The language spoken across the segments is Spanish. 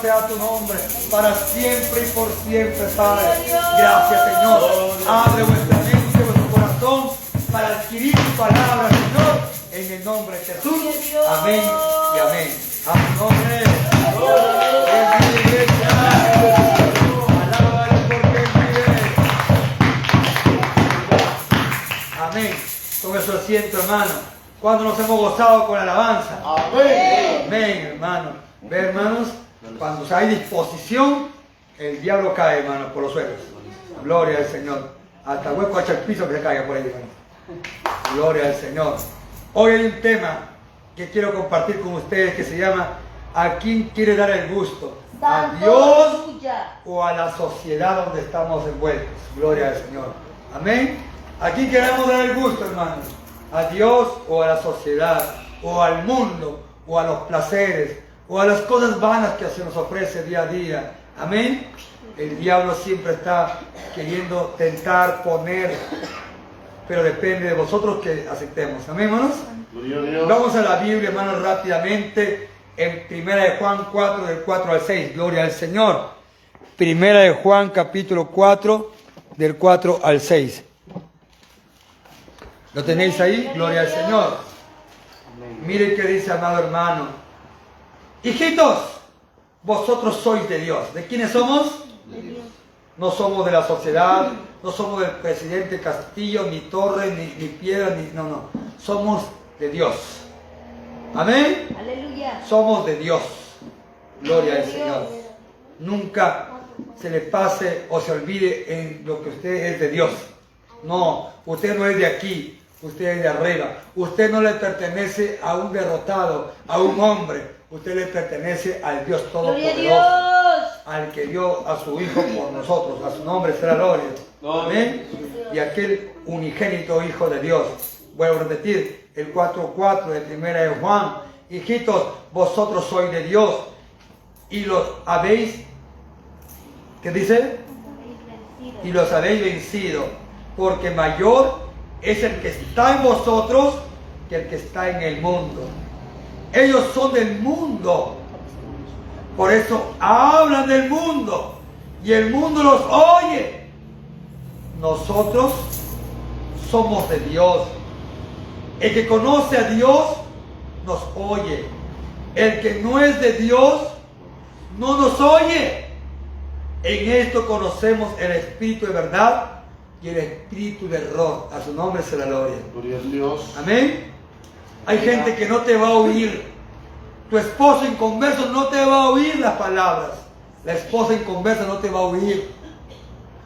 sea tu nombre, para siempre y por siempre, Padre. Gracias, Señor. Abre vuestra mente, vuestro corazón, para adquirir tu palabra, Señor, en el nombre de Jesús. Amén y amén. A tu nombre. Amén. Con su asiento, hermano. Cuando nos hemos gozado con la alabanza. Amén. Amén, hermano. Ve, hermanos. Cuando hay disposición, el diablo cae, hermano, por los suelos. Gloria al Señor. Hasta hueco hacha el piso que se caiga por ahí, hermano. Gloria al Señor. Hoy hay un tema que quiero compartir con ustedes que se llama ¿A quién quiere dar el gusto? ¿A Dios o a la sociedad donde estamos envueltos? Gloria al Señor. Amén. ¿A quién queremos dar el gusto, hermanos? ¿A Dios o a la sociedad? ¿O al mundo? ¿O a los placeres? O a las cosas vanas que se nos ofrece día a día. Amén. El diablo siempre está queriendo tentar, poner, pero depende de vosotros que aceptemos. Amén, hermanos. Vamos a la Biblia, hermanos, rápidamente. En Primera de Juan 4, del 4 al 6. Gloria al Señor. Primera de Juan, capítulo 4, del 4 al 6. ¿Lo tenéis ahí? Gloria al Señor. Miren qué dice, amado hermano. Hijitos, vosotros sois de Dios. ¿De quiénes somos? De Dios. No somos de la sociedad, no somos del presidente Castillo, ni Torre, ni, Piedra, ni. No, no. Somos de Dios. Amén. Aleluya. Somos de Dios. Gloria al Señor. Nunca se le pase o se olvide en lo que usted es de Dios. No, usted no es de aquí, usted es de arriba. Usted no le pertenece a un derrotado, a un hombre. Usted le pertenece al Dios Todopoderoso, al que dio a su Hijo por nosotros, a su nombre será gloria. Amén. Y aquel unigénito Hijo de Dios. Vuelvo a repetir, el 4.4 de primera de Juan. Hijitos, vosotros sois de Dios y los habéis, ¿qué dice? Y los habéis vencido, porque mayor es el que está en vosotros que el que está en el mundo. Ellos son del mundo. Por eso hablan del mundo. Y el mundo los oye. Nosotros somos de Dios. El que conoce a Dios nos oye. El que no es de Dios no nos oye. En esto conocemos el espíritu de verdad y el espíritu de error. A su nombre se la gloria. Gloria a Dios. Amén. Hay gente que no te va a oír. Tu esposo inconverso no te va a oír las palabras. La esposa inconversa no te va a oír.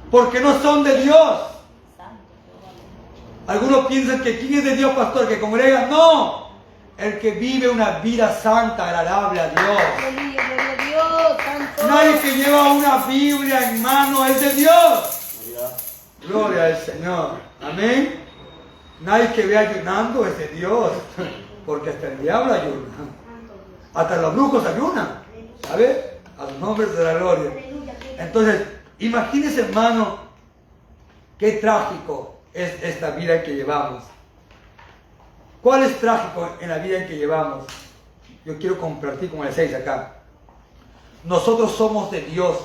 Porque no son de Dios. Algunos piensan que quién es de Dios, pastor, que congrega. No. El que vive una vida santa, agradable a Dios. Nadie que lleva una Biblia en mano es de Dios. Gloria al Señor. Amén. Nadie que ve ayunando es de Dios, porque hasta el diablo ayuna. Hasta los brujos ayunan. ¿Sabe? A los nombres de la gloria. Entonces, imagínese, hermano, qué trágico es esta vida que llevamos. ¿Cuál es trágico en la vida que llevamos? Yo quiero compartir con el 6 acá. Nosotros somos de Dios.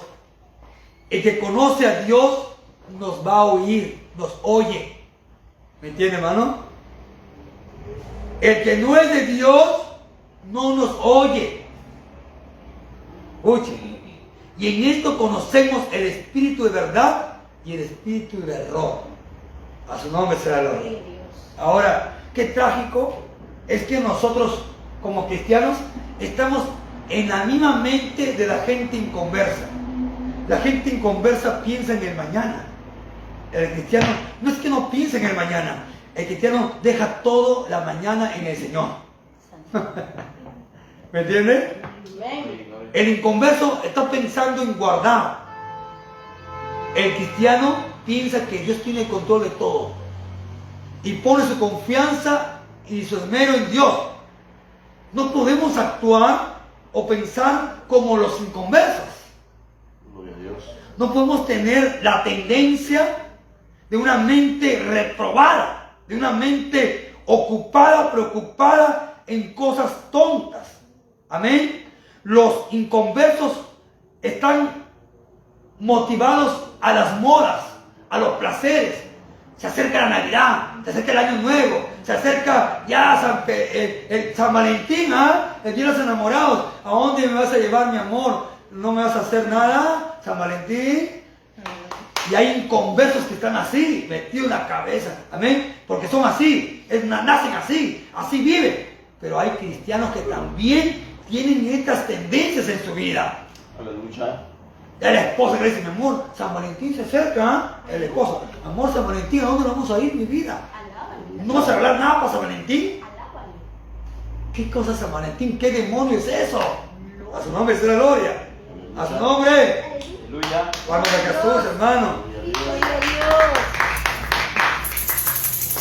El que conoce a Dios nos va a oír, nos oye. ¿Me entiende, hermano? El que no es de Dios no nos oye. Oye. Y en esto conocemos el espíritu de verdad y el espíritu de error. A su nombre será el honor. Ahora, qué trágico es que nosotros como cristianos estamos en la misma mente de la gente inconversa. La gente inconversa piensa en el mañana. El cristiano no es que no piense en el mañana, el cristiano deja todo la mañana en el Señor. ¿Me entiende? El inconverso está pensando en guardar. El cristiano piensa que Dios tiene el control de todo y pone su confianza y su esmero en Dios. No podemos actuar o pensar como los inconversos. No podemos tener la tendencia de una mente reprobada, de una mente ocupada, preocupada en cosas tontas. Amén. los inconversos están motivados a las modas, a los placeres. Se acerca la Navidad, se acerca el Año Nuevo, se acerca ya San, el, San Valentín, ¿ah? el Día de los Enamorados. ¿A dónde me vas a llevar, mi amor? ¿No me vas a hacer nada, San Valentín? Y hay inconversos que están así, metidos en la cabeza. Amén. Porque son así, es, nacen así, así viven. Pero hay cristianos que también tienen estas tendencias en su vida. Aleluya. El esposo le dice, mi amor, San Valentín se acerca, ¿eh? el esposo, amor, San Valentín, ¿a dónde vamos a ir, mi vida? ¿No vas a hablar nada para San Valentín? ¿Qué cosa es San Valentín? ¿Qué demonio es eso? A su nombre será gloria. A su nombre. Aleluya. Vamos a Jesús, hermano.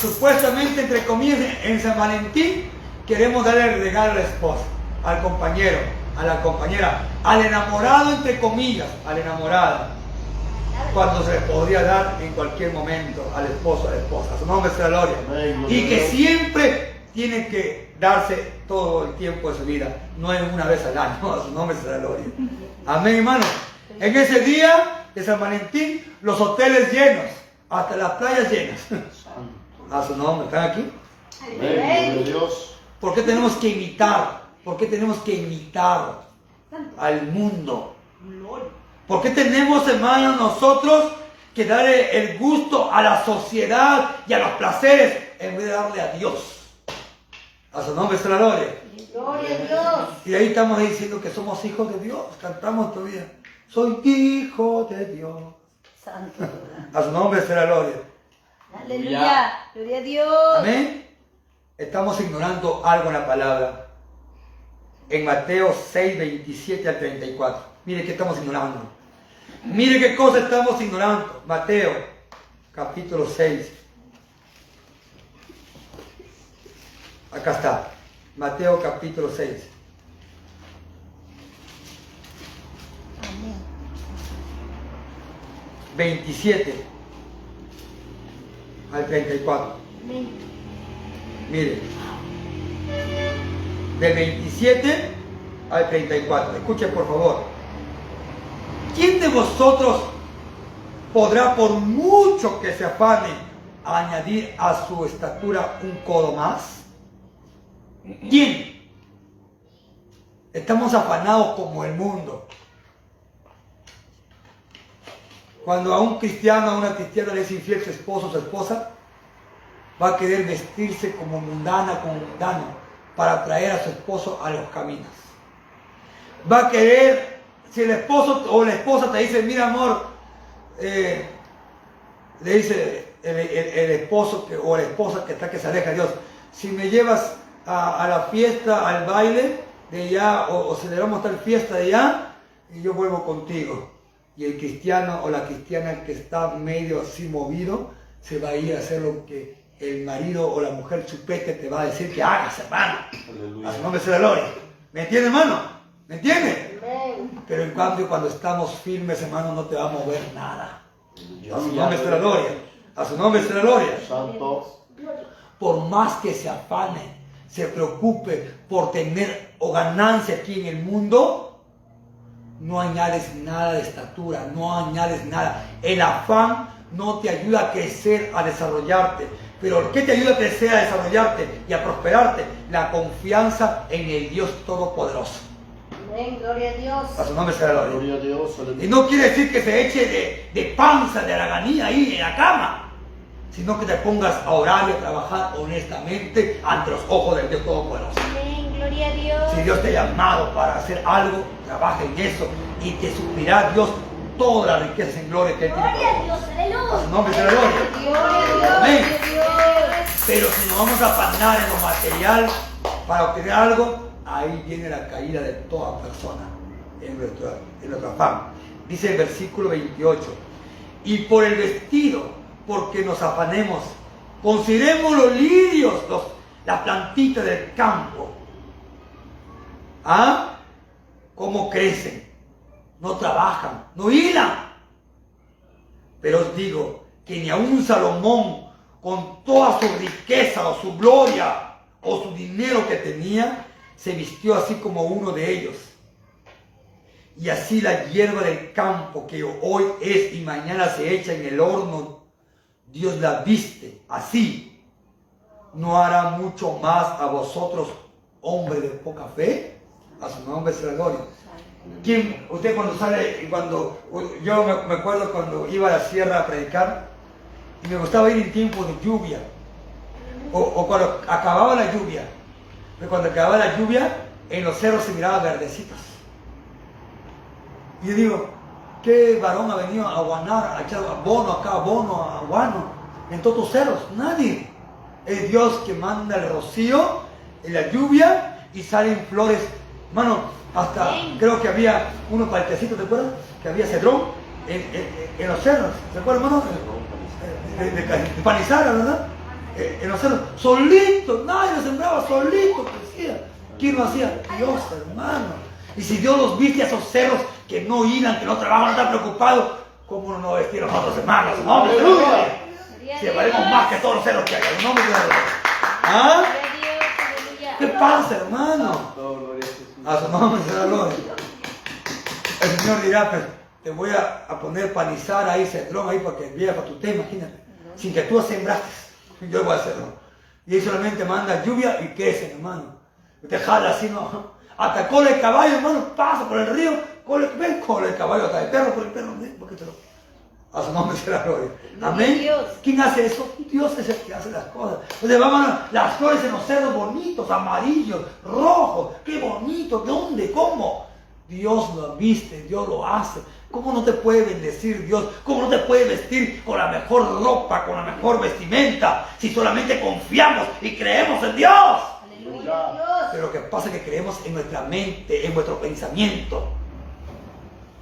Supuestamente, entre comillas, en San Valentín queremos darle el regalo al esposo, al compañero, a la compañera, al enamorado, entre comillas, al enamorado, cuando se le podría dar en cualquier momento al esposo, a la esposa. A su nombre sea gloria. Y que siempre tiene que darse todo el tiempo de su vida, no es una vez al año, a su nombre sea gloria. Amén, hermano. En ese día de San Valentín, los hoteles llenos, hasta las playas llenas. A su nombre, ¿están aquí? Amén. Dios. ¿Por qué tenemos que imitar? ¿Por qué tenemos que imitar al mundo? ¿Por qué tenemos, hermanos, nosotros que darle el gusto a la sociedad y a los placeres en vez de darle a Dios? A su nombre es la gloria. Gloria a Dios. Y ahí estamos diciendo que somos hijos de Dios. Cantamos todavía soy hijo de Dios. Santo. A su nombre será gloria. Aleluya. Gloria a Dios. Amén. Estamos ignorando algo en la palabra. En Mateo 6, 27 al 34. Mire qué estamos ignorando. Mire qué cosa estamos ignorando. Mateo, capítulo 6. Acá está. Mateo capítulo 6. 27 al 34. Mire, del 27 al 34. Escuche por favor. ¿Quién de vosotros podrá, por mucho que se afane, añadir a su estatura un codo más? ¿Quién? Estamos afanados como el mundo. Cuando a un cristiano, a una cristiana le es infiel su esposo o su esposa, va a querer vestirse como mundana, como mundano, para atraer a su esposo a los caminos. Va a querer, si el esposo o la esposa te dice, mira amor, eh, le dice el, esposo o la esposa que está que se aleja de Dios, si me llevas a, la fiesta, al baile de allá, o, o celebramos tal fiesta de allá, y yo vuelvo contigo y el cristiano o la cristiana que está medio así movido se va a ir a hacer lo que el marido o la mujer chupete te va a decir que hagas, hermano. A su nombre sea la gloria. ¿Me entiende, hermano? ¿Me entiende? Pero en cambio, cuando estamos firmes, hermano, no te va a mover nada. A su nombre sea la gloria. A su nombre sea la gloria. Por más que se afane, se preocupe por tener o ganancia aquí en el mundo, no añades nada de estatura, no añades nada. El afán no te ayuda a crecer, a desarrollarte. Pero ¿qué te ayuda a crecer, a desarrollarte y a prosperarte? La confianza en el Dios Todopoderoso. Amén, gloria a Dios. A su nombre sea la gloria. a Dios. Y no quiere decir que se eche de, de panza, de ganía ahí en la cama sino que te pongas a orar y a trabajar honestamente ante los ojos del Dios Todopoderoso. Amén, gloria a Dios. Si Dios te ha llamado para hacer algo, trabaja en eso y te suplirá Dios todas las riquezas en gloria que Él tiene. Gloria a Dios, aleluya. Su nombre sea gloria. Gloria a Dios. Pero si nos vamos a afanar en lo material para obtener algo, ahí viene la caída de toda persona en nuestro, en nuestro afán. Dice el versículo 28. Y por el vestido porque nos afanemos. Consideremos los lirios, los, las plantitas del campo. ¿Ah? ¿Cómo crecen? No trabajan, no hilan. Pero os digo que ni aun Salomón, con toda su riqueza o su gloria o su dinero que tenía, se vistió así como uno de ellos. Y así la hierba del campo que hoy es y mañana se echa en el horno, Dios la viste. Así no hará mucho más a vosotros, hombres de poca fe. A su nombre será gloria. ¿Quién, usted cuando sale, cuando, yo me, me acuerdo cuando iba a la sierra a predicar, y me gustaba ir en tiempo de lluvia, o, o cuando acababa la lluvia, pero cuando acababa la lluvia, en los cerros se miraba verdecitos. Y yo digo, ¿qué varón ha venido a guanar, a echar abono acá, abono, a guano, en todos los cerros? Nadie. Es Dios que manda el rocío, en la lluvia, y salen flores. Mano, hasta creo que había unos paltecitos, ¿te acuerdas? Que había cedrón en, en- en los cerros. ¿Se acuerdan, hermano? De, de, de Panizara, ¿verdad? Eh, en los cerros. Solito, nadie lo sembraba, solito crecía. ¿Quién lo hacía? Dios, hermano. Y si Dios los viste a esos cerros que no hilan, que no trabajan, no están preocupados, ¿cómo no nos vestir a nosotros, hermanos? No, Si valemos más que todos los cerros que hay. No. ¿Ah? ¿Qué pasa, hermano? Gloria a Jesús. A su nombre será gloria. El Señor dirá, pues, te voy a, a poner panizar ahí, cedrón ahí, para que viera para tu tema, imagínate. Sin que tú sembraste, yo voy a hacerlo. Y él solamente manda lluvia y crece, hermano. Te jala así, ¿no? Hasta cola de caballo, hermano, pasa por el río, cola, ven, cola de caballo, hasta el perro, por el perro, ven, ¿por qué te lo- A su nombre será gloria. Amén. Dios. ¿Quién hace eso? Dios es el que hace las cosas. Entonces vamos a las flores en los cerros bonitos, amarillos, rojos. Qué bonito. ¿De dónde? ¿Cómo? Dios lo viste, Dios lo hace. ¿Cómo no te puede bendecir Dios? ¿Cómo no te puede vestir con la mejor ropa, con la mejor vestimenta? Si solamente confiamos y creemos en Dios. Aleluya. Pero lo que pasa es que creemos en nuestra mente, en nuestro pensamiento.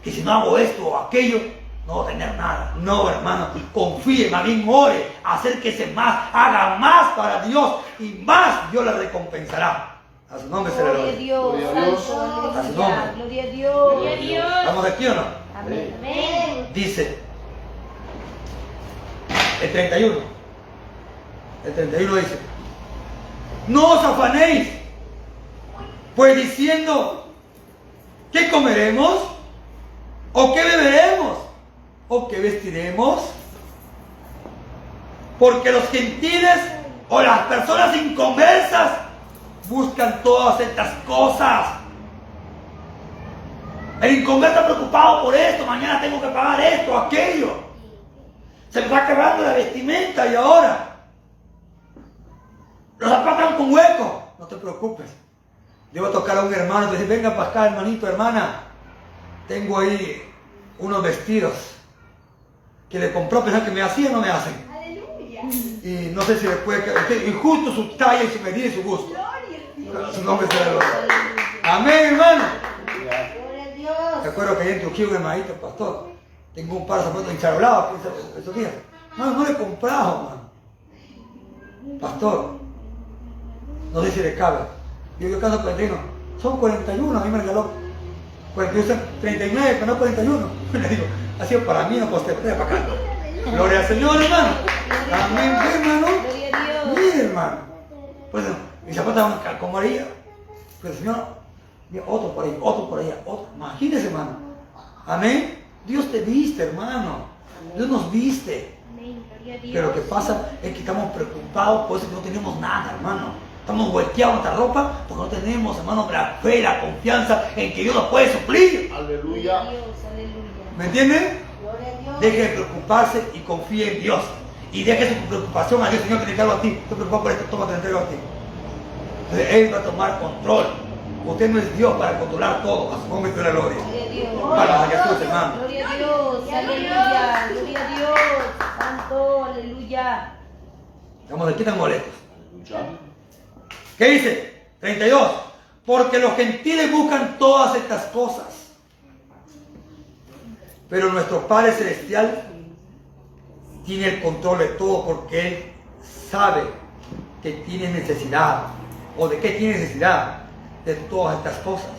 Que si no hago esto o aquello, no a tener nada. No, hermano, confíe, más bien ore, acérquese más, haga más para Dios y más Dios le recompensará. A su nombre será Gloria a gloria. Dios. Gloria a Dios. Santo, A su nombre. Gloria a Dios. Gloria a Dios. ¿Estamos aquí o no? Amén. Amén. Dice el 31. El 31 dice, no os afanéis, pues diciendo, ¿qué comeremos? ¿O qué beberemos? ¿O qué vestiremos? Porque los gentiles o las personas inconversas buscan todas estas cosas. El inconverso está preocupado por esto, mañana tengo que pagar esto, aquello. Se me está acabando la vestimenta y ahora. Los zapatos con hueco. No te preocupes. A tocar a un hermano y decir, venga para acá, hermanito, hermana. Tengo ahí unos vestidos que le compró, pensar que me hacían o no me hacen. Aleluya. Y no sé si le puede quedar. Y justo su talla y su medida y su gusto. Su nombre sea gloria. Amén, hermano. Gloria a acuerdo que allá en Trujillo, un hermanito, pastor, tengo un par de zapatos encharolados que esos- días. No, no le he comprado, man. Pastor, no sé si le cabe. Yo yo caso 41, son 41, a mí me regaló 41, son 39, pero no 41. Le digo, así para mí no coste, para acá. Gloria al Señor, hermano. Amén, hermano. Gloria a Dios. Mire, hermano. Pues mis zapatos estaban como haría. Pero el Señor, otro por ahí, otro por allá, otro. Imagínese, hermano. Amén. Dios te viste, hermano. Dios nos viste. Amén. Gloria a Dios. Pero lo que pasa es que estamos preocupados por eso que no tenemos nada, hermano. Estamos volteados nuestra ropa porque no tenemos, hermano, la fe, la confianza en que Dios nos puede suplir. Aleluya. ¿Me entienden? Gloria a Dios. Deje de preocuparse y confíe en Dios. Y deje su preocupación a Dios. Señor, te encargo a ti. Estoy preocupado por esto, toma, te entrego a ti. Entonces Él va a tomar control. Usted no es Dios para controlar todo. A su nombre la gloria. Gloria a Dios. Palmas a Jesús, hermano. Gloria a Dios. Aleluya. Gloria a Dios. Santo. Aleluya. Estamos aquí tan molestos. Aleluya. ¿Qué dice? 32. Porque los gentiles buscan todas estas cosas. Pero nuestro Padre Celestial tiene el control de todo porque Él sabe que tiene necesidad. ¿O de qué tiene necesidad? De todas estas cosas.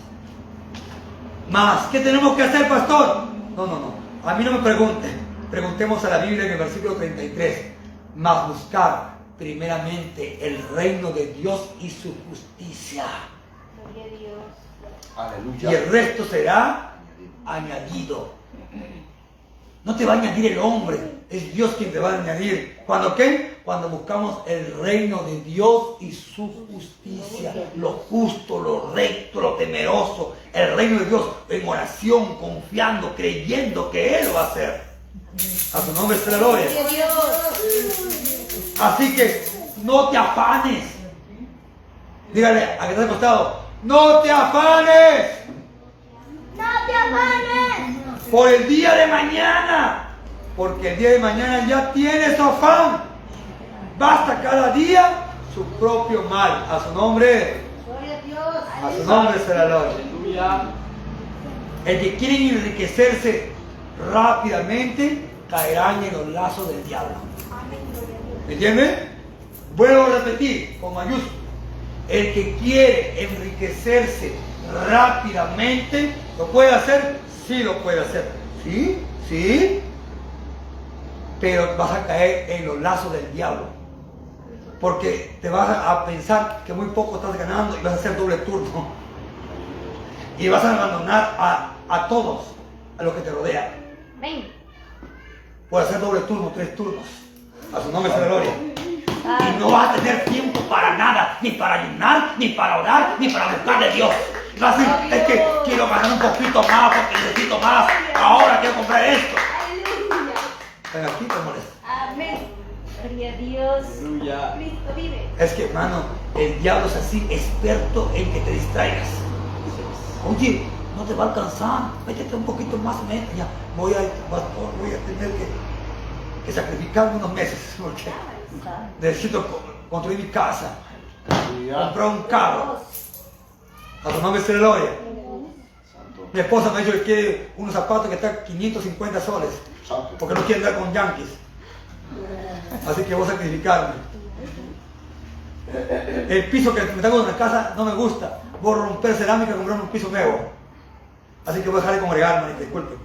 Más, ¿qué tenemos que hacer, pastor? No, no, no. A mí no me pregunte. Preguntemos a la Biblia en el versículo 33. Más buscar primeramente el reino de Dios y su justicia. Gloria a Dios. Y el resto será añadido. No te va a añadir el hombre, es Dios quien te va a añadir. ¿Cuándo qué? Cuando buscamos el reino de Dios y su justicia, lo justo, lo recto, lo temeroso, el reino de Dios en oración, confiando, creyendo que Él va a hacer. A su nombre se la gloria. Así que no te afanes. Dígale a que está al costado, no te afanes No te afanes. por el día de mañana, porque el día de mañana ya tiene su afán. Basta cada día su propio mal. A su nombre, Gloria a Dios. a su nombre será la gloria. El que quiere enriquecerse rápidamente caerán en los lazos del diablo. ¿Me entiende? Vuelvo a repetir con mayúsculas. El que quiere enriquecerse rápidamente, ¿lo puede hacer? Sí lo puede hacer. ¿Sí? ¿Sí? Pero vas a caer en los lazos del diablo. Porque te vas a pensar que muy poco estás ganando y vas a hacer doble turno. Y vas a abandonar a, a todos, a los que te rodean. Ven. Puede hacer doble turno, tres turnos. A su nombre la gloria. Y no vas a tener tiempo para nada, ni para ayunar, ni para orar, ni para buscar de Dios. A decir, es que quiero ganar un poquito más porque necesito más. Ahora quiero comprar esto. Ven aquí, te molesta. Amén. Gloria a Dios. Aleluya. Cristo vive. Es que, hermano, el diablo es así, experto en que te distraigas. Oye, no te va a alcanzar, métete un poquito más. Ya, voy a, voy a tener que, que sacrificarme unos meses porque necesito co- construir mi casa, comprar un carro. A tu nombre gloria. Santo. Mi esposa me ha dicho que quiere unos zapatos que están 550 soles, porque no quiere andar con yankees. Así que voy a sacrificarme. El piso que me tengo en la casa no me gusta. Voy a romper cerámica y comprar un piso nuevo. Así que voy a dejar de congregarme, disculpe.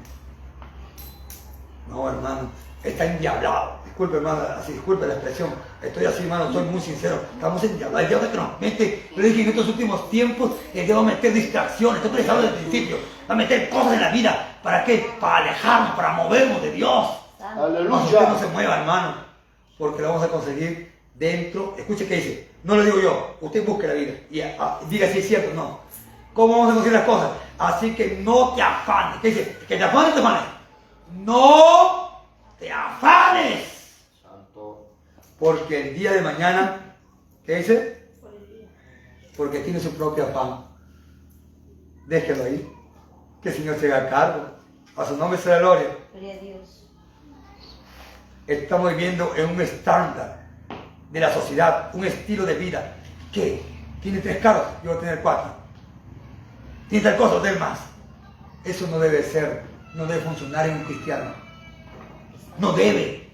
No, hermano, está endiablado. Disculpe, hermano, así, disculpe la expresión. Estoy así, hermano, estoy muy sincero. Estamos endiablados. El diablo que nos mete, le dije en estos últimos tiempos, el diablo va a meter distracciones. Estoy pensando desde el principio. Va a meter cosas en la vida. ¿Para qué? Para alejarnos, para movernos de Dios. Más usted no se Aleluya. mueva, hermano, porque lo vamos a conseguir dentro. Escuche qué dice. No lo digo yo, usted busque la vida y ah, diga si es cierto o no. ¿Cómo vamos a conseguir las cosas? Así que no te afanes. ¿Qué dice? Que te afanes, te afanes. No te afanes, Santo. porque el día de mañana, ¿qué dice? Porque tiene su propio afán. Déjelo ahí. Que el Señor se haga cargo. A su nombre sea la gloria. Gloria a Dios. estamos viviendo en un estándar de la sociedad, un estilo de vida. ¿Qué? ¿Tiene tres carros? Yo voy a tener cuatro. ¿Tiene tal cosa? Tener más. Eso no debe ser, no debe funcionar en un cristiano. No debe.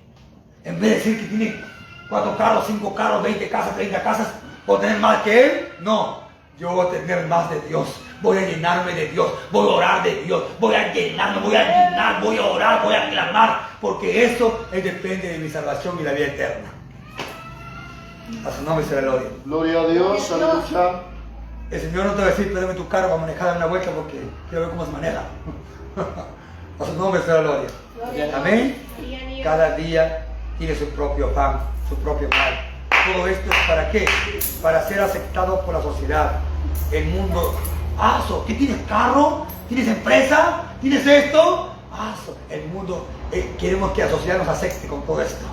En vez de decir que tiene cuatro carros, cinco carros, 20 casas, 30 casas, ¿puedo tener más que él? No. Yo voy a tener más de Dios. Voy a llenarme de Dios. Voy a orar de Dios. Voy a llenarme, voy a llenar, voy a orar, voy a clamar. Porque eso es depende de mi salvación y la vida eterna. A su nombre será gloria. Gloria a Dios. Aleluya. El Señor no te va a decir, pídeme tu carro para manejar en una vuelta porque quiero ver cómo se maneja. A su nombre será gloria. Amén. Cada día tiene su propio pan, su propio mal. Todo esto es para qué? Para ser aceptado por la sociedad. El mundo. Aso, ¿qué tienes? ¿Carro? ¿Tienes empresa? ¿Tienes esto? Aso, el mundo. eh, queremos que la sociedad nos acepte con todo esto.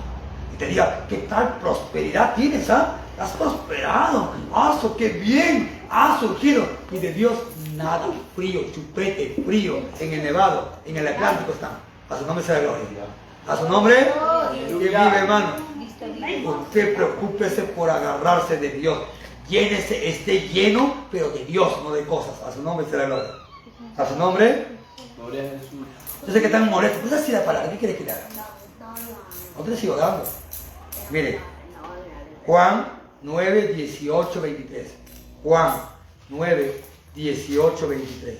Y te diga, ¿qué tal prosperidad tienes? ¿Ah? Has prosperado. Aso, qué bien. Has surgido. Y de Dios nada. Frío, chupete, frío. En el Nevado, en el Atlántico están. A su nombre sea gloria. A su nombre. Que vive, hermano. Usted preocúpese por agarrarse de Dios. Llénese, esté lleno, pero de Dios, no de cosas. A su nombre será gloria. A su nombre. Gloria a Jesús. Yo sé que están molestos. Pues así la palabra. ¿Qué quiere que le haga? No te sigo dando. Mire. Juan 9, 18, 23. Juan 9, 18, 23.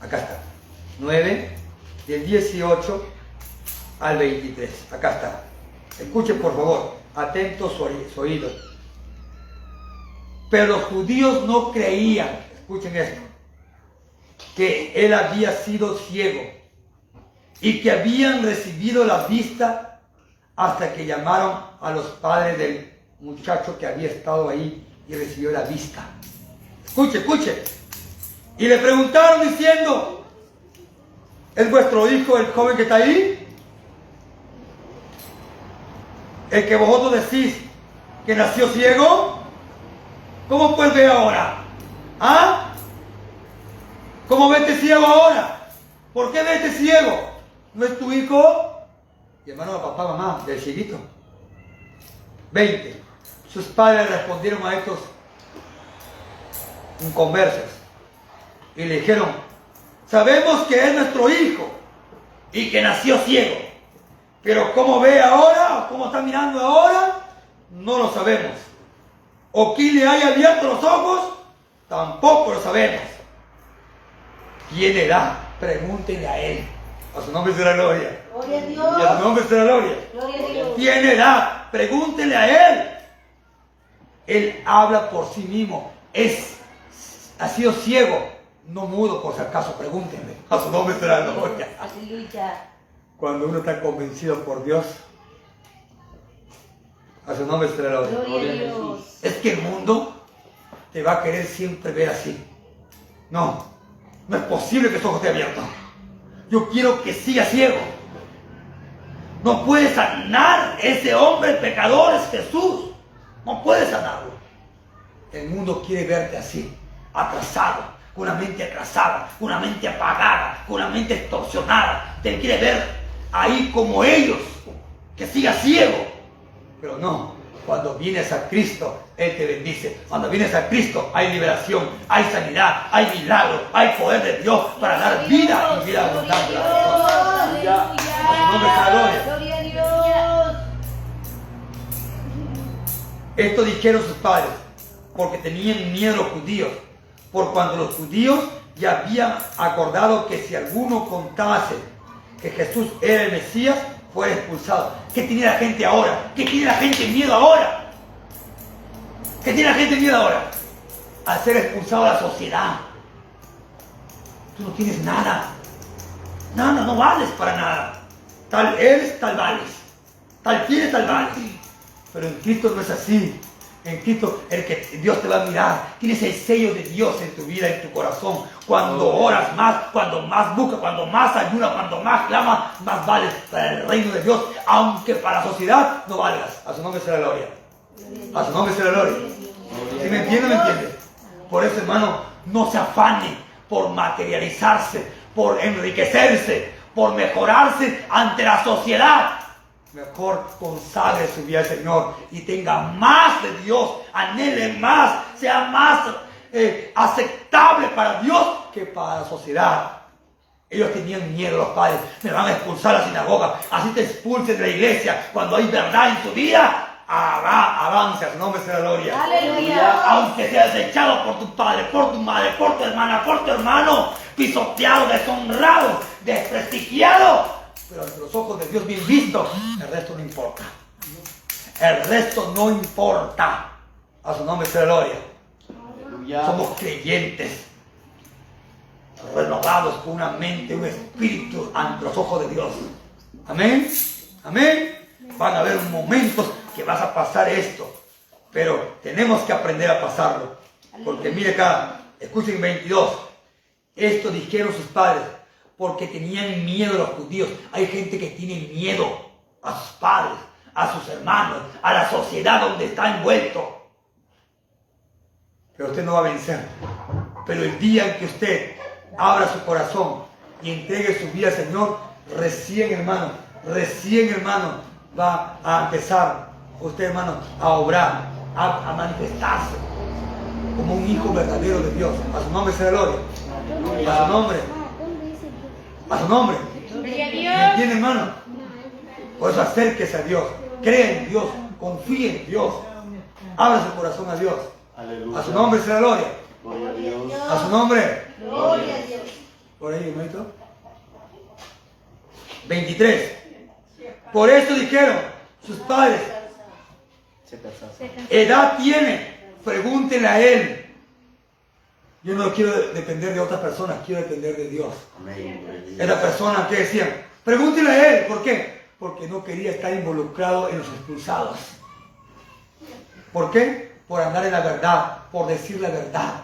Acá está. 9, del 18 al 23. Acá está. Escuchen por favor, atentos su oí- su oído. Pero los judíos no creían, escuchen esto, que él había sido ciego y que habían recibido la vista hasta que llamaron a los padres del muchacho que había estado ahí y recibió la vista. Escuche, escuche. Y le preguntaron diciendo, ¿es vuestro hijo el joven que está ahí? El que vosotros decís que nació ciego. ¿Cómo puedes ver ahora? ¿Ah? ¿Cómo vete ciego ahora? ¿Por qué vete ciego? ¿No es tu hijo? Y hermano, papá, mamá, del cieguito. 20. Sus padres respondieron a estos inconversos y le dijeron, sabemos que es nuestro hijo y que nació ciego, pero cómo ve ahora o cómo está mirando ahora, no lo sabemos. O quién le haya abierto los ojos, tampoco lo sabemos. ¿Quién era? Pregúntenle a él. A su nombre será gloria. Gloria a Y a su Dios. nombre será gloria. Gloria a Dios. ¿Quién era? Pregúntenle a él. Él habla por sí mismo. Es, ha sido ciego, no mudo por si acaso. Pregúntenle. A su nombre será gloria. Aleluya. Cuando uno está convencido por Dios, a su nombre será gloria. Gloria a Dios. Es que el mundo te va a querer siempre ver así. No, no es posible que tus ojos estén abiertos. Yo quiero que siga ciego. No puede sanar ese hombre pecador, es Jesús. No puede sanarlo. El mundo quiere verte así, atrasado, con una mente atrasada, con una mente apagada, con una mente extorsionada. Te quiere ver ahí como ellos, que siga ciego. Pero no, cuando vienes a Cristo, Él te bendice. Cuando vienes a Cristo hay liberación, hay sanidad, hay milagro, hay poder de Dios para dar vida y vida abundante. gloria. A Dios. Esto dijeron sus padres, porque tenían miedo los judíos, por cuando los judíos ya habían acordado que si alguno contase que Jesús era el Mesías, fuera expulsado. ¿Qué tiene la gente ahora? ¿Qué tiene la gente miedo ahora? ¿Qué tiene la gente miedo ahora? A ser expulsado de la sociedad. Tú no tienes nada. Nada, no vales para nada. Tal eres, tal vales. Tal tienes, tal vales. Pero en Cristo no es así. En Cristo el que Dios te va a mirar. Tienes el sello de Dios en tu vida, en tu corazón. Cuando oras más, cuando más buscas, cuando más ayunas, cuando más clamas, más vales para el reino de Dios. Aunque para la sociedad no valgas. A su nombre sea la gloria. A su nombre sea la gloria. ¿Sí me entiende? ¿Me entiende? Por eso, hermano, no se afane por materializarse, por enriquecerse, por mejorarse ante la sociedad. Mejor consagre su vida al Señor y tenga más de Dios, anhele más, sea más eh, aceptable para Dios que para la sociedad. Ellos tenían miedo, los padres, me van a expulsar a la sinagoga, así te expulsen de la iglesia cuando hay verdad en tu vida. Haga, avance, su nombre la gloria Aleluya. aunque seas echado por tu padre, por tu madre, por tu hermana, por tu hermano, pisoteado, deshonrado, desprestigiado, pero ante los ojos de Dios bien visto, el resto no importa. El resto no importa. A su nombre sea gloria. Aleluya. Somos creyentes, renovados con una mente, un espíritu ante los ojos de Dios. Amén. Amén. Van a haber momentos que vas a pasar esto, pero tenemos que aprender a pasarlo. Porque mire acá, escuchen 22. Esto dijeron sus padres porque tenían miedo a los judíos. Hay gente que tiene miedo a sus padres, a sus hermanos, a la sociedad donde está envuelto pero usted no va a vencer. Pero el día en que usted abra su corazón y entregue su vida al Señor, recién hermano, recién hermano, va a empezar usted hermano a obrar, a, manifestarse como un hijo verdadero de Dios. A su nombre la gloria. A su nombre, a su nombre. ¿Me entiende hermano? Por eso acérquese a Dios, crea en Dios, confíe en Dios, abra su corazón a Dios. Aleluya. A su nombre sea la gloria. Gloria a Dios. A su nombre. Gloria a Dios. Por ahí, hermanito. 23. Por eso dijeron sus padres, edad tiene, pregúntenle a él. Yo no quiero depender de otras personas, quiero depender de Dios. Amén. Era persona que decían, pregúntele a él, ¿por qué? Porque no quería estar involucrado en los expulsados. ¿Por qué? Por andar en la verdad, por decir la verdad.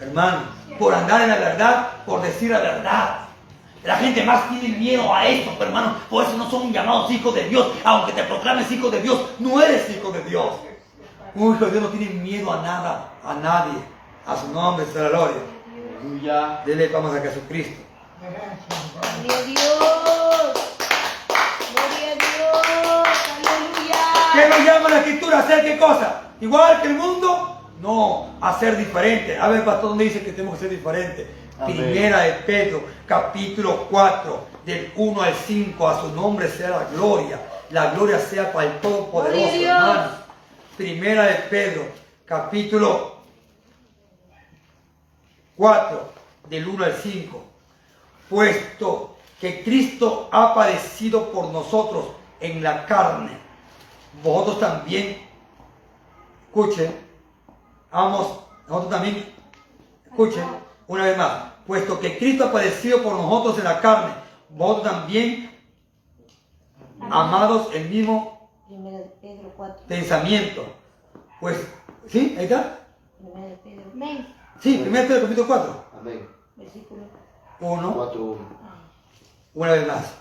Hermano, por andar en la verdad, por decir la verdad. La gente más tiene miedo a esto, hermano, por eso no son llamados hijos de Dios. Aunque te proclames hijo de Dios, no eres hijo de Dios. Un hijo de Dios no tiene miedo a nada, a nadie. A su nombre sea la gloria. Aleluya. Dele vamos a Jesucristo. Gloria a Dios. Gloria a Dios. ¿Qué Aleluya. nos llama la escritura a hacer qué cosa? ¿Igual que el mundo? No, a ser diferente. A ver, pastor, ¿dónde dice que tenemos que ser diferentes? Amén. Primera de Pedro, capítulo 4, del 1 al 5, a su nombre sea la gloria. La gloria sea para el Todopoderoso, hermano. Primera de Pedro, capítulo 4, del 1 al 5. Puesto que Cristo ha padecido por nosotros en la carne, vosotros también, escuchen, vamos, nosotros también, escuchen, una vez más, puesto que Cristo ha padecido por nosotros en la carne, vosotros también, amados, el mismo Pedro 4. pensamiento. Pues, ¿sí? Ahí está. Pedro. Sí, 1 Pedro capítulo 4. Amén. versículo 1. 4 Una vez más.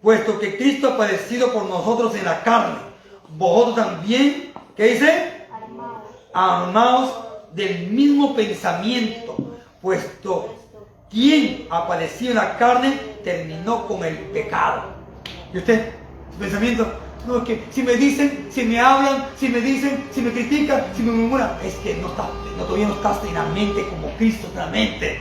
Puesto que Cristo ha padecido por nosotros en la carne, vosotros también, ¿qué dice? Armados. Armaos del mismo pensamiento, puesto quien ha padecido en la carne terminó con el pecado. ¿Y usted? ¿Su pensamiento? No, es que si me dicen, si me hablan, si me dicen, si me critican, si me murmuran, es que no está, no, todavía no estás en la mente como Cristo en la mente.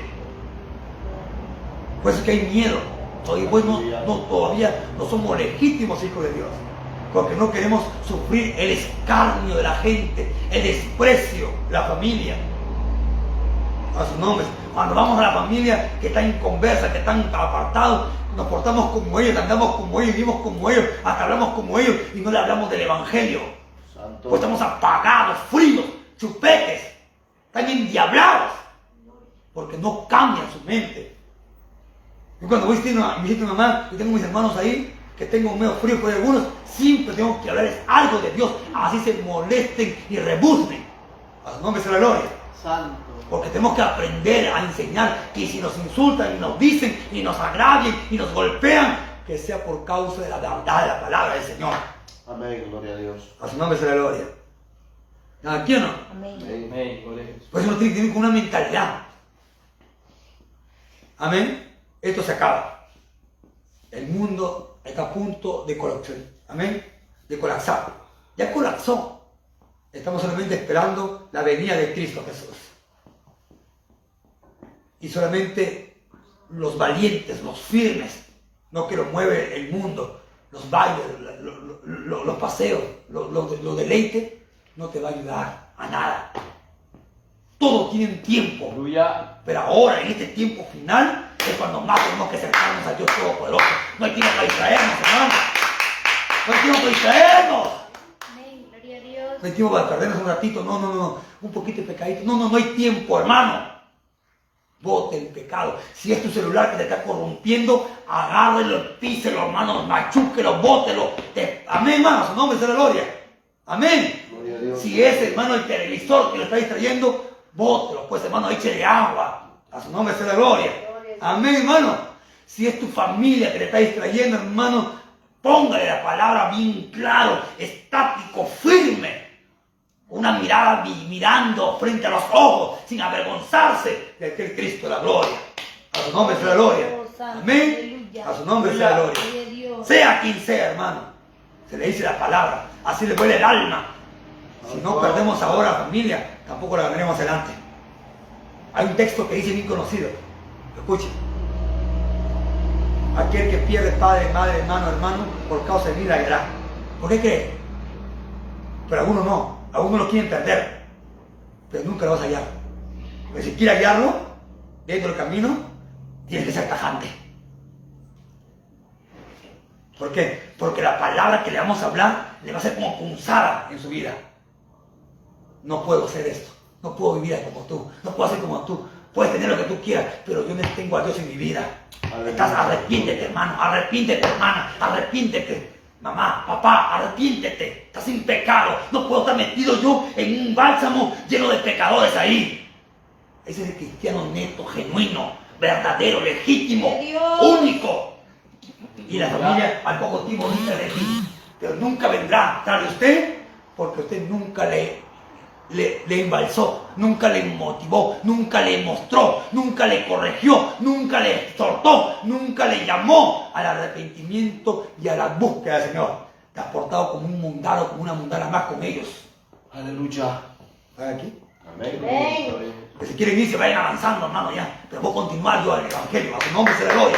Por eso es que hay miedo. Todavía, pues, no, no, todavía no somos legítimos hijos de Dios. Porque no queremos sufrir el escarnio de la gente, el desprecio de la familia. A sus nombres. Cuando vamos a la familia que está inconversa, que están apartados, nos portamos como ellos, andamos como ellos, vivimos como ellos, hasta hablamos como ellos y no le hablamos del Evangelio. Santo. Pues estamos apagados, fríos, chupetes, están endiablados, porque no cambian su mente. Yo cuando voy a mi mamá y tengo mis hermanos ahí, que tengo medio frío por algunos, siempre tengo que hablarles algo de Dios, así se molesten y rebuznen. A su nombre sea la gloria. Santo. Porque tenemos que aprender a enseñar que si nos insultan y nos dicen y nos agravien y nos golpean, que sea por causa de la verdad de la palabra del Señor. Amén. Gloria a Dios. A su nombre sea la gloria. ¿Aquí o no? Amén. Amén. Gloria a Jesús. Por eso uno tiene que tener una mentalidad. Amén. Esto se acaba. El mundo está a punto de colapsar. Amén. De colapsar. Ya colapsó. Estamos solamente esperando la venida de Cristo Jesús. Y solamente los valientes, los firmes, no que lo mueve el mundo, los bailes, lo- lo- lo- los paseos, los lo, lo deleites, no te va a ayudar a nada. Todo tiene un tiempo. Aleluya. Pero ahora, en este tiempo final, es cuando más tenemos que acercarnos a Dios Todopoderoso. No hay tiempo para distraernos, hermano. No hay tiempo para distraernos. Amén. Gloria a Dios. No hay tiempo para perdernos un ratito. No, no, no. Un poquito de pecadito. No, no, no hay tiempo, hermano. Bote el pecado. Si es tu celular que te está corrompiendo, agárrelo, píselo, hermano, machúquelo, bótelo. Te- Amén, hermano. Su nombre es la gloria. Amén. Gloria a Dios. Si es, hermano, el televisor que lo está distrayendo, bótelo, pues, hermano, échele agua. A su nombre sea la gloria. Amén, hermano. Si es tu familia que le está distrayendo, hermano, póngale la palabra bien claro, estático, firme. Una mirada mi- mirando frente a los ojos, sin avergonzarse de aquel Cristo la gloria. A su nombre sea la gloria. Amén. A su nombre sea la gloria. Sea quien sea, hermano. Se le dice la palabra. Así le duele el alma. Si no perdemos ahora familia, tampoco la ganaremos adelante. Hay un texto que dice bien conocido. Escuchen. Aquel que pierde padre, madre, hermano, hermano, por causa de mí la hallará. ¿Por qué cree? Pero algunos no. Algunos lo quieren perder. Pero nunca lo vas a hallar. Porque si quieres hallarlo, dentro del camino, tienes que ser tajante. ¿Por qué? Porque la palabra que le vamos a hablar le va a ser como punzada en su vida. No puedo hacer esto. No puedo vivir como tú. No puedo hacer como tú. Puedes tener lo que tú quieras, pero yo no tengo a Dios en mi vida. Estás arrepiéntete, hermano. Arrepiéntete, hermana. Arrepiéntete. Mamá, papá, arrepiéntete. Estás sin pecado. No puedo estar metido yo en un bálsamo lleno de pecadores ahí. Ese es el cristiano neto, genuino, verdadero, legítimo, Dios. único. Y la familia al poco tiempo nunca de ti. Pero nunca vendrá tras de usted porque usted nunca le, le, le embalsó, nunca le motivó, nunca le mostró, nunca le corrigió, nunca le exhortó, nunca le llamó al arrepentimiento y a la búsqueda del Señor. Te has portado como un mundano, como una mundana más con ellos. Aleluya. ¿Están aquí? Amén. Amén. Que si quieren irse, vayan avanzando, hermano, ya. Pero voy a continuar yo al Evangelio, a su nombre se le. Dios.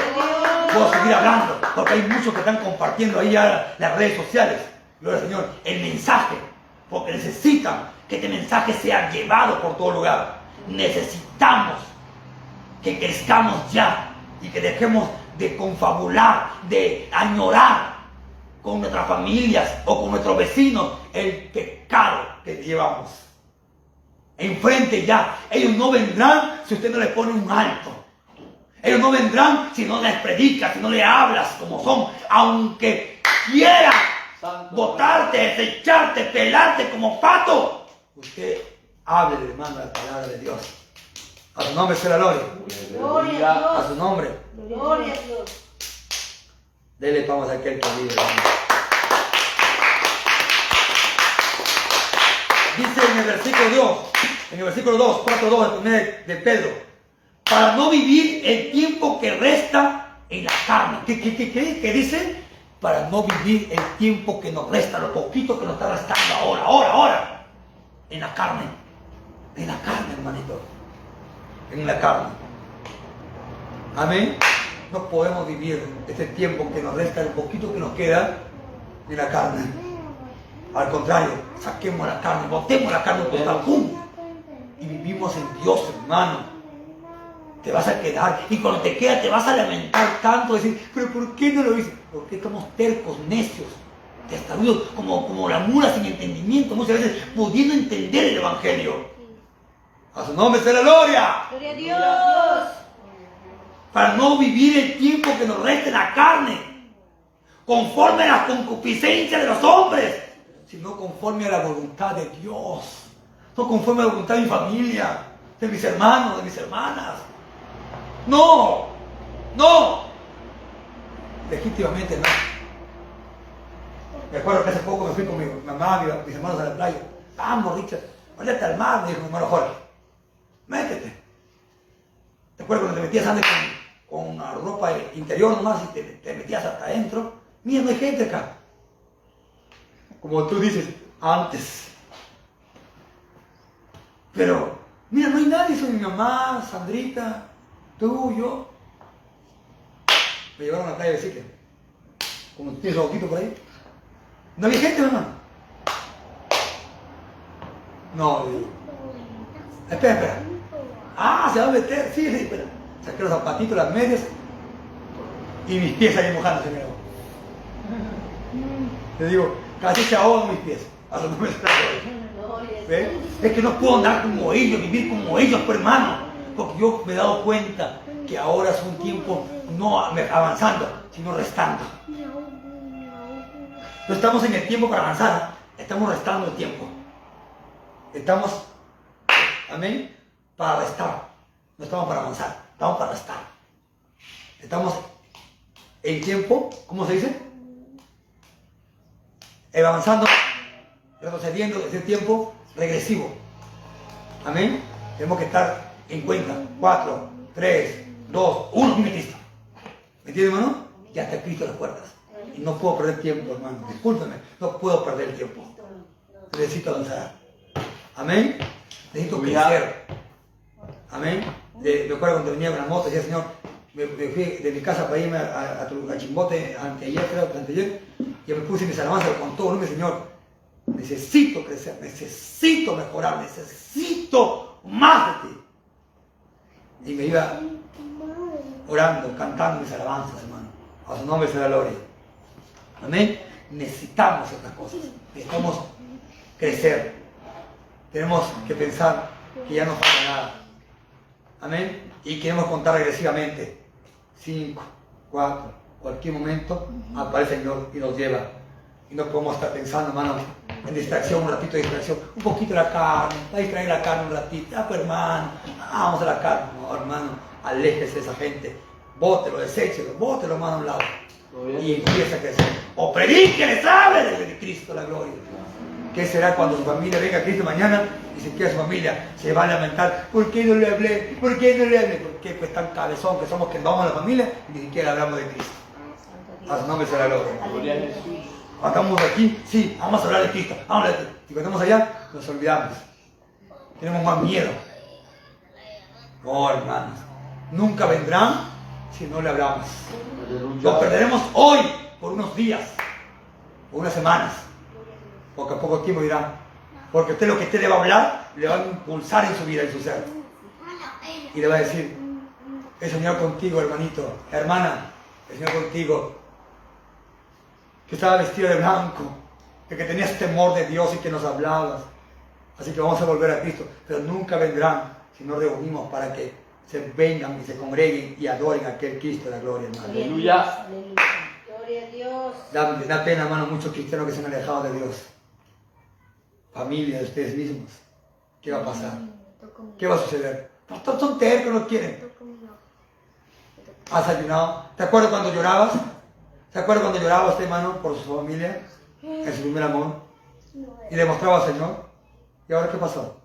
Puedo seguir hablando, porque hay muchos que están compartiendo ahí ya las redes sociales. Gloria al Señor. El mensaje, porque necesitan que este mensaje sea llevado por todo lugar. Necesitamos que crezcamos ya y que dejemos de confabular, de añorar con nuestras familias o con nuestros vecinos el pecado que llevamos. Enfrente ya. Ellos no vendrán si usted no le pone un alto. Ellos no vendrán si no les predicas, si no le hablas como son, aunque quieran Santo. botarte, desecharte, pelarte como pato. Usted hable, hermano, la palabra de Dios. A su nombre sea la gloria. Gloria a A Dios. su nombre. Gloria a Dios. Dele palmas a aquel que vive. hermano. Dice en el versículo 2, en el versículo 2, 4, 2 de Pedro, para no vivir el tiempo que resta en la carne. ¿Qué, qué, qué, qué? ¿Qué dice? Para no vivir el tiempo que nos resta, lo poquito que nos está restando ahora, ahora, ahora, en la carne. En la carne, hermanito. En la carne. Amén. No podemos vivir este tiempo que nos resta, el poquito que nos queda en la carne. Al contrario, saquemos la carne, botemos la carne por tal ¡pum! Y vivimos en Dios, hermano. Te vas a quedar y cuando te quedas te vas a lamentar tanto, decir, pero ¿por qué no lo hice? Porque estamos tercos, necios, testarudos, como, como la mula sin entendimiento, muchas veces pudiendo entender el Evangelio. A su nombre sea la gloria Gloria a Dios. para no vivir el tiempo que nos resta en la carne, conforme a la concupiscencia de los hombres, sino conforme a la voluntad de Dios, no conforme a la voluntad de mi familia, de mis hermanos, de mis hermanas. No, no, legítimamente no. Me acuerdo que hace poco me fui con mi mamá, mi- mis hermanos a la playa. Vamos, Richard, váyate al mar, dijo mi hermano Jorge. Métete. ¿Te acuerdas cuando te metías antes con, con una ropa interior nomás y te, te metías hasta adentro? Mira, no hay gente acá. Como tú dices, antes. Pero, mira, no hay nadie, soy mi mamá, Sandrita, tú, yo. Me llevaron a la playa de Sique. Como tienes ojito por ahí. No había gente, hermano. No, le. Espera, espera. Ah, se va a meter. Sí, sí, espera. Saqué los zapatitos, las medias. Y mis pies ahí mojándose, mira. Te digo, casi se ahogan mis pies. A. Es que no puedo andar como ellos, vivir como ellos, pues, hermano. Porque yo me he dado cuenta que ahora es un tiempo no avanzando, sino restando. No estamos en el tiempo para avanzar, estamos restando el tiempo. Estamos, amén, para restar. No estamos para avanzar, estamos para restar. Estamos en tiempo, ¿cómo se dice? Eh, Avanzando, retrocediendo, es el tiempo regresivo. Amén. Tenemos que estar en cuenta. 4, 3, 2, 1, y listo. ¿Me entiendes, hermano? Ya está Cristo a las puertas. Y no puedo perder tiempo, hermano. Discúlpeme, no puedo perder el tiempo. Necesito avanzar. Amén. Necesito crecer. Amén. De- me acuerdo cuando venía con la moto, decía, Señor, me, me fui de mi casa para irme a, a, tu- a Chimbote anteayer, creo que anteayer, y me puse mis alabanzas con todo volumen, Señor. Necesito crecer, necesito mejorar, necesito más de ti. Y me iba orando, cantando mis alabanzas, hermano. A su nombre la gloria. Amén. Necesitamos estas cosas. Necesitamos crecer. Tenemos que pensar que ya no falta nada. Amén. Y queremos contar agresivamente. Cinco, cuatro, cualquier momento aparece el Señor y nos lleva. Y no podemos estar pensando, hermano, en distracción, un ratito de distracción, un poquito de la carne, va a distraer la carne un ratito, ah, pues hermano, vamos a la carne. No, hermano, aléjese de esa gente, bótelo, deséchelo, bótelo, hermano, a un lado. Y empieza a crecer. O predique, sabe de Cristo la gloria. ¿Qué será cuando su familia venga a Cristo mañana y se queda su familia? Se va a lamentar. ¿Por qué no le hablé? ¿Por qué no le hablé? ¿Por qué pues tan cabezón que somos que vamos a la familia y ni siquiera hablamos de Cristo? A su nombre será gloria. Gloria a Jesús. Cuando estamos aquí, sí, vamos a hablar de Cristo. Vamos a hablar de Cristo. Cuando estamos allá, nos olvidamos. Tenemos más miedo. No, hermanos. Nunca vendrán si no le hablamos. Lo perderemos hoy por unos días, por unas semanas. Porque a poco tiempo dirán. Porque usted lo que usted le va a hablar, le va a impulsar en su vida, en su ser. Y le va a decir, el Señor contigo, hermanito, hermana, el Señor contigo. Que estaba vestido de blanco, de que tenías temor de Dios y que nos hablabas. Así que vamos a volver a Cristo, pero nunca vendrán si no reunimos para que se vengan y se congreguen y adoren a aquel Cristo de la gloria, hermano. Aleluya. Aleluya. Gloria a Dios. Da, da pena, hermano, muchos cristianos que se han alejado de Dios. Familia de ustedes mismos. ¿Qué va a pasar? ¿Qué va a suceder? Pastor, son tercos, no quieren. ¿Has ayunado? ¿Te acuerdas cuando llorabas? ¿Te acuerdas cuando lloraba este hermano por su familia? En su primer amor. Y le mostraba al Señor. ¿Y ahora qué pasó?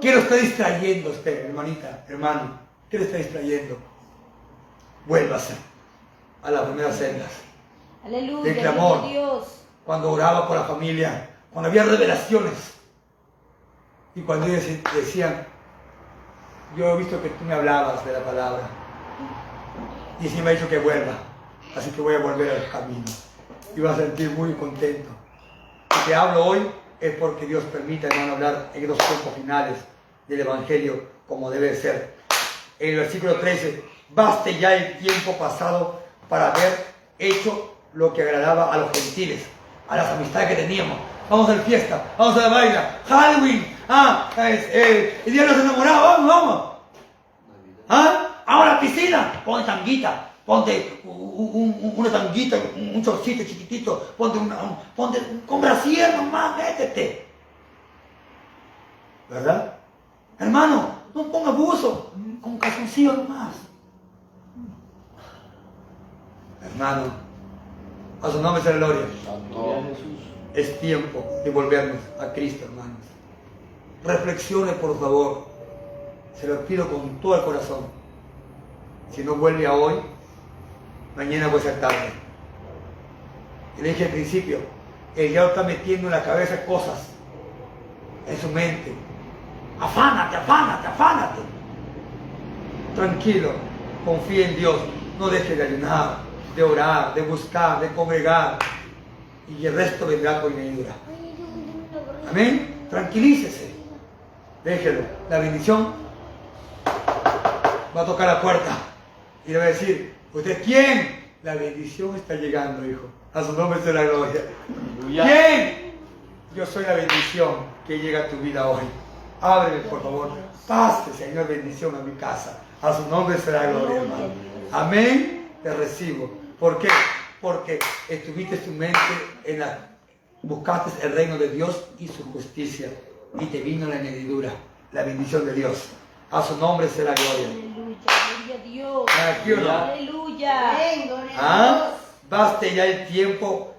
¿Qué lo está distrayendo usted, hermanita, hermano? ¿Qué le está distrayendo? Vuélvase a las primeras sendas. Aleluya. De clamor. Dios. Cuando oraba por la familia, cuando había revelaciones. Y cuando ellos decían, yo he visto que tú me hablabas de la palabra. Y sí me ha dicho que vuelva. Así que voy a volver al camino. Y va a sentir muy contento. Si te hablo hoy es porque Dios permite, hermano, hablar en los tiempos finales del Evangelio como debe ser. En el versículo 13, baste ya el tiempo pasado para haber hecho lo que agradaba a los gentiles, a las amistades que teníamos. Vamos a la fiesta, vamos a la baila, Halloween, ah, es, eh, el día de los vamos, vamos. ¿Ah? Ahora piscina, ponte tanguita, ponte un- un- una tanguita, un chorcito chiquitito, ponte una, un- ponte con brasier nomás, métete. ¿Verdad? Hermano, no ponga buzo, con calzoncillo nomás. Hermano, a su nombre sea gloria. Es tiempo de volvernos a Cristo, hermanos. Reflexione, por favor. Se lo pido con todo el corazón. Si no vuelve a hoy, mañana puede ser tarde. Y le dije al principio, el diablo está metiendo en la cabeza cosas, en su mente. Afánate, afánate, afánate. Tranquilo, confía en Dios. No deje de ayunar, de orar, de buscar, de congregar. Y el resto vendrá con añadidura. Amén. Tranquilícese. Déjelo. La bendición va a tocar la puerta y le va a decir, ¿usted quién? La bendición está llegando, hijo. A su nombre sea la gloria. ¿Quién? Yo soy la bendición que llega a tu vida hoy. Ábreme, por favor. Pase, Señor, bendición a mi casa. A su nombre será gloria, hermano. Amén. Te recibo. ¿Por qué? Porque estuviste tu mente en la... Buscaste el reino de Dios y su justicia. Y te vino la añadidura, la bendición de Dios. A su nombre será gloria. Aleluya. Gloria a Dios. ¿Aquí o no? Aleluya. ¿Ah? Baste ya el tiempo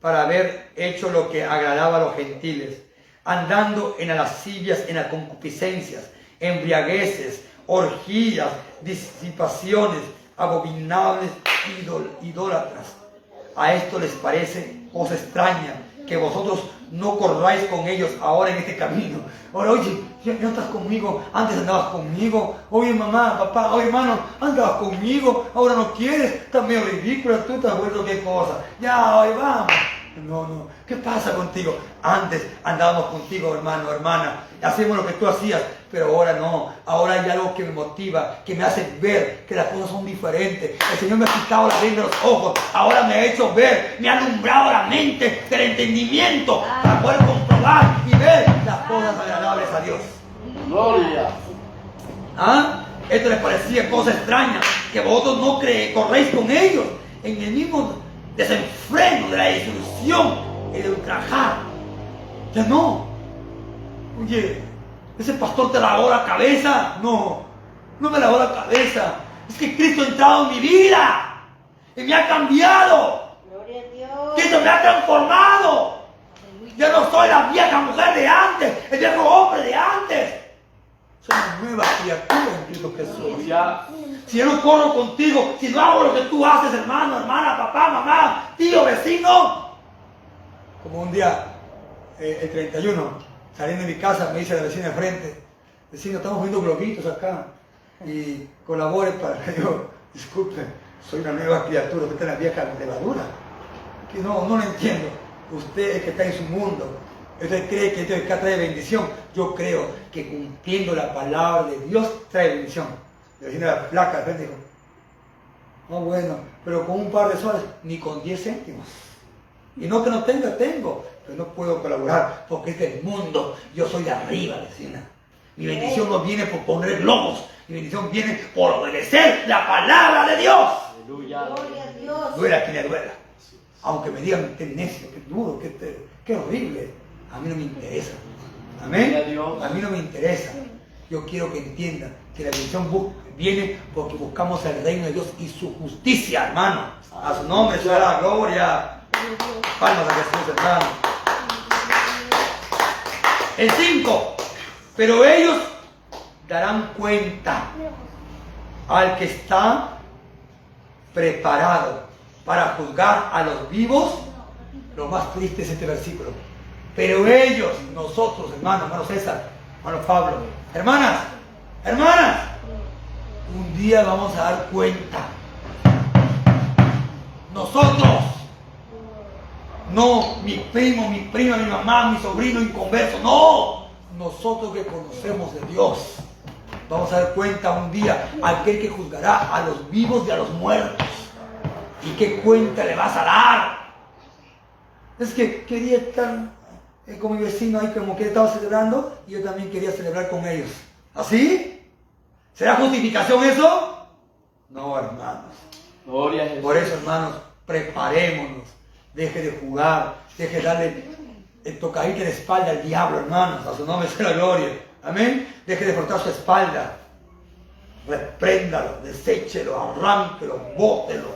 para haber hecho lo que agradaba a los gentiles, andando en las lascivias, en las concupiscencias, embriagueces, orgías, disipaciones, abominables ídol- idólatras. A esto les parece cosa extraña que vosotros no corráis con ellos ahora en este camino. Ahora, oye, ya no estás conmigo, antes andabas conmigo. Oye, mamá, papá, oye, hermano, andabas conmigo, ahora no quieres, estás medio ridícula, tú te has vuelto qué cosa. Ya, oye, vamos. No, no, ¿qué pasa contigo? Antes andábamos contigo, hermano, hermana, hacíamos lo que tú hacías, pero ahora no. Ahora hay algo que me motiva, que me hace ver que las cosas son diferentes. El Señor me ha quitado la venda de los ojos, ahora me ha hecho ver, me ha alumbrado la mente del entendimiento para poder comprobar y ver las cosas agradables a Dios. Gloria. ¿Ah? Esto les parecía cosa extraña, que vosotros no cre corréis con ellos en el mismo desenfreno de la desilusión y de ultrajar. Ya no. Oye, ese pastor te lavó la cabeza. No, no me lavó la cabeza. Es que Cristo ha entrado en mi vida y me ha cambiado. Gloria a Dios. Cristo me ha transformado. Ya no soy la vieja mujer de antes, el viejo hombre de antes. Soy una nueva criatura en Cristo Jesús. Aleluya. Si yo no corro contigo, si no hago lo que tú haces, hermano, hermana, papá, mamá, tío, vecino. Como un día, eh, el 31, saliendo de mi casa, me dice la vecina de frente, vecino, estamos viendo globitos acá y colabore para yo, disculpe, soy una nueva criatura, usted es la vieja levadura. Que no, no lo entiendo. Usted es que está en su mundo. Usted cree que esto acá trae bendición. Yo creo que cumpliendo la palabra de Dios trae bendición. Le vecino de la placa de frente dijo, no bueno, pero con un par de soles, ni con 10 céntimos. Y no que no tenga, tengo, pero no puedo colaborar porque este es el mundo. Yo soy de arriba, vecina. Mi bendición no viene por poner globos, mi bendición viene por obedecer la palabra de Dios. Aleluya. Gloria a Dios. Duela quien le duela. Aunque me digan que necio, que duro, que, que horrible, a mí no me interesa. Amén. A Dios. A mí no me interesa. Yo quiero que entiendan que la bendición viene porque buscamos el reino de Dios y su justicia, hermano. A su nombre sea la gloria. Palmas a Jesús, hermano. El 5. Pero ellos darán cuenta al que está preparado para juzgar a los vivos. Lo más triste es este versículo. Pero ellos, nosotros, hermanos, hermano César, hermano Pablo, hermanas, hermanas, un día vamos a dar cuenta. Nosotros, no mi primo, mi prima, mi mamá, mi sobrino inconverso, no, nosotros que conocemos de Dios. Vamos a dar cuenta un día aquel que juzgará a los vivos y a los muertos. ¿Y qué cuenta le vas a dar? Es que quería estar eh, con mi vecino ahí como que estaba celebrando y yo también quería celebrar con ellos. ¿Así? ¿Será justificación eso? No, hermanos. Gloria a Jesús. Por eso, hermanos, preparémonos. Deje de jugar, deje de darle el tocadito de espalda al diablo, hermanos. A su nombre sea la gloria. Amén. Deje de frotar su espalda. Repréndalo, deséchelo, arránquelo, bótelo.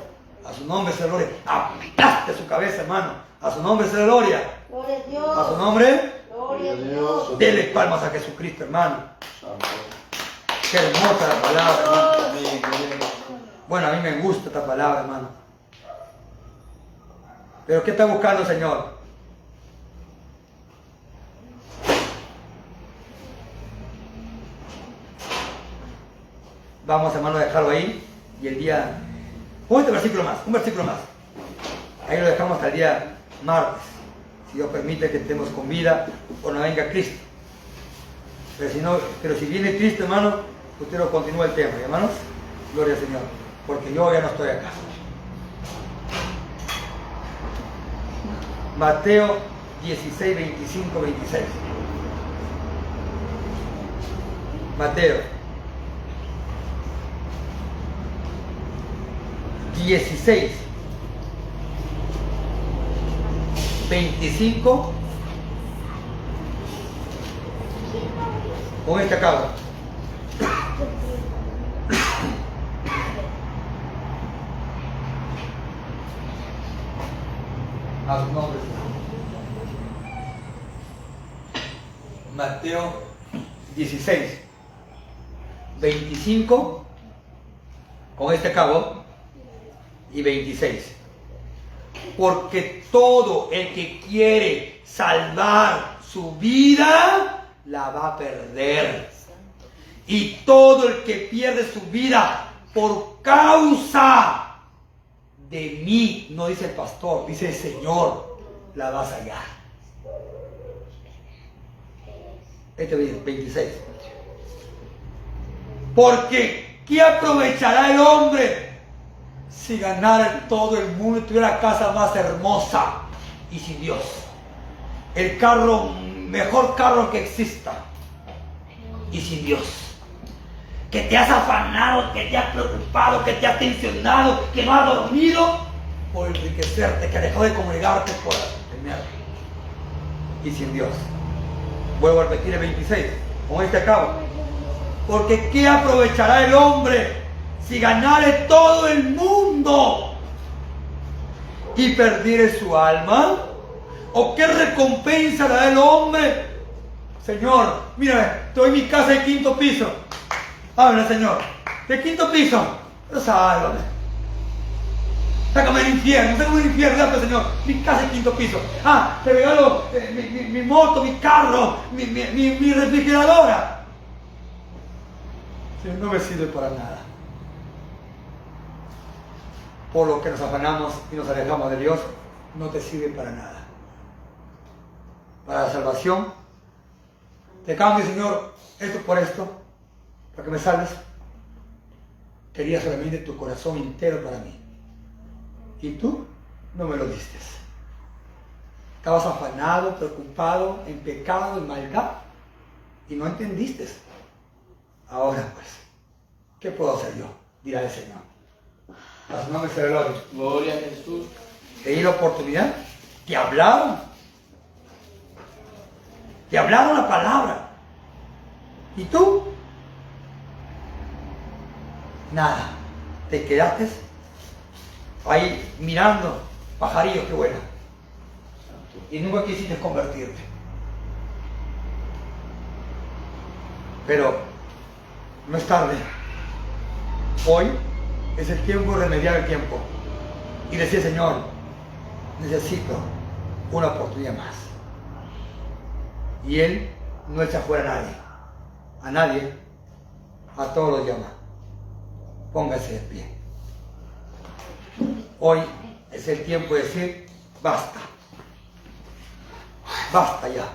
A su nombre sea la gloria. Aplaste su cabeza, hermano. A su nombre sea la gloria. Gloria a A su Dios. nombre, Gloria a Dios. dele palmas a Jesucristo, hermano. Qué hermosa la palabra, hermano. Dios. Bueno, a mí me gusta esta palabra, hermano. Pero ¿qué está buscando Señor? Vamos, hermano, a dejarlo ahí. Y el día... Un versículo más, un versículo más. Ahí lo dejamos hasta el día martes. Si Dios permite que estemos con vida o no venga Cristo. Pero si, pero si viene Cristo, hermano, usted lo continúa el tema, ¿y, hermanos. Gloria al Señor. Porque yo ya no estoy acá. Mateo 16, 25, 26. Mateo 16, 25. Con acabo. A su nombre. Mateo 16, 25, con este cabo, y 26. Porque todo el que quiere salvar su vida, la va a perder. Y todo el que pierde su vida por causa de mí, no dice el pastor, dice el Señor, la vas a hallar. Este dice 26. Porque, ¿qué aprovechará el hombre si ganara todo el mundo y tuviera casa más hermosa y sin Dios? El carro, mejor carro que exista. y sin Dios. Que te has afanado, que te has preocupado, que te has tensionado, que no has dormido por enriquecerte, que dejó de congregarte por tener y sin Dios. Vuelvo a repetir el 26, con este acabo. Porque ¿qué aprovechará el hombre si ganare todo el mundo y perdiere su alma? ¿O qué recompensa dará el hombre? Señor, mírame, te doy mi casa de quinto piso. Habla, Señor. De quinto piso. Sálvame. Sácame del infierno, sácame del infierno, gracias Señor. Mi casa de quinto piso. Ah, te regalo eh, mi, mi- mi moto, mi carro, mi- mi refrigeradora. Señor, no me sirve para nada. Por lo que nos afanamos y nos alejamos de Dios, no te sirve para nada. Para la salvación, te cambio, Señor, esto por esto, para que me salves. Quería solamente tu corazón entero para mí. Y tú no me lo diste. Estabas afanado, preocupado, en pecado, en maldad, y no entendiste. Ahora pues, ¿qué puedo hacer yo? Dirá el Señor. A su nombre se gloria. Gloria a Jesús. Te di la oportunidad, te hablaron. Te hablaron la palabra. ¿Y tú? Nada. Te quedaste ahí mirando pajarillos que vuelan. Y nunca quisiste convertirte. Pero no es tarde. Hoy es el tiempo de remediar el tiempo. Y decir, Señor, necesito una oportunidad más. Y Él no echa fuera a nadie. A nadie. A todos los llama. Póngase de pie. Hoy es el tiempo de decir, basta. Basta ya.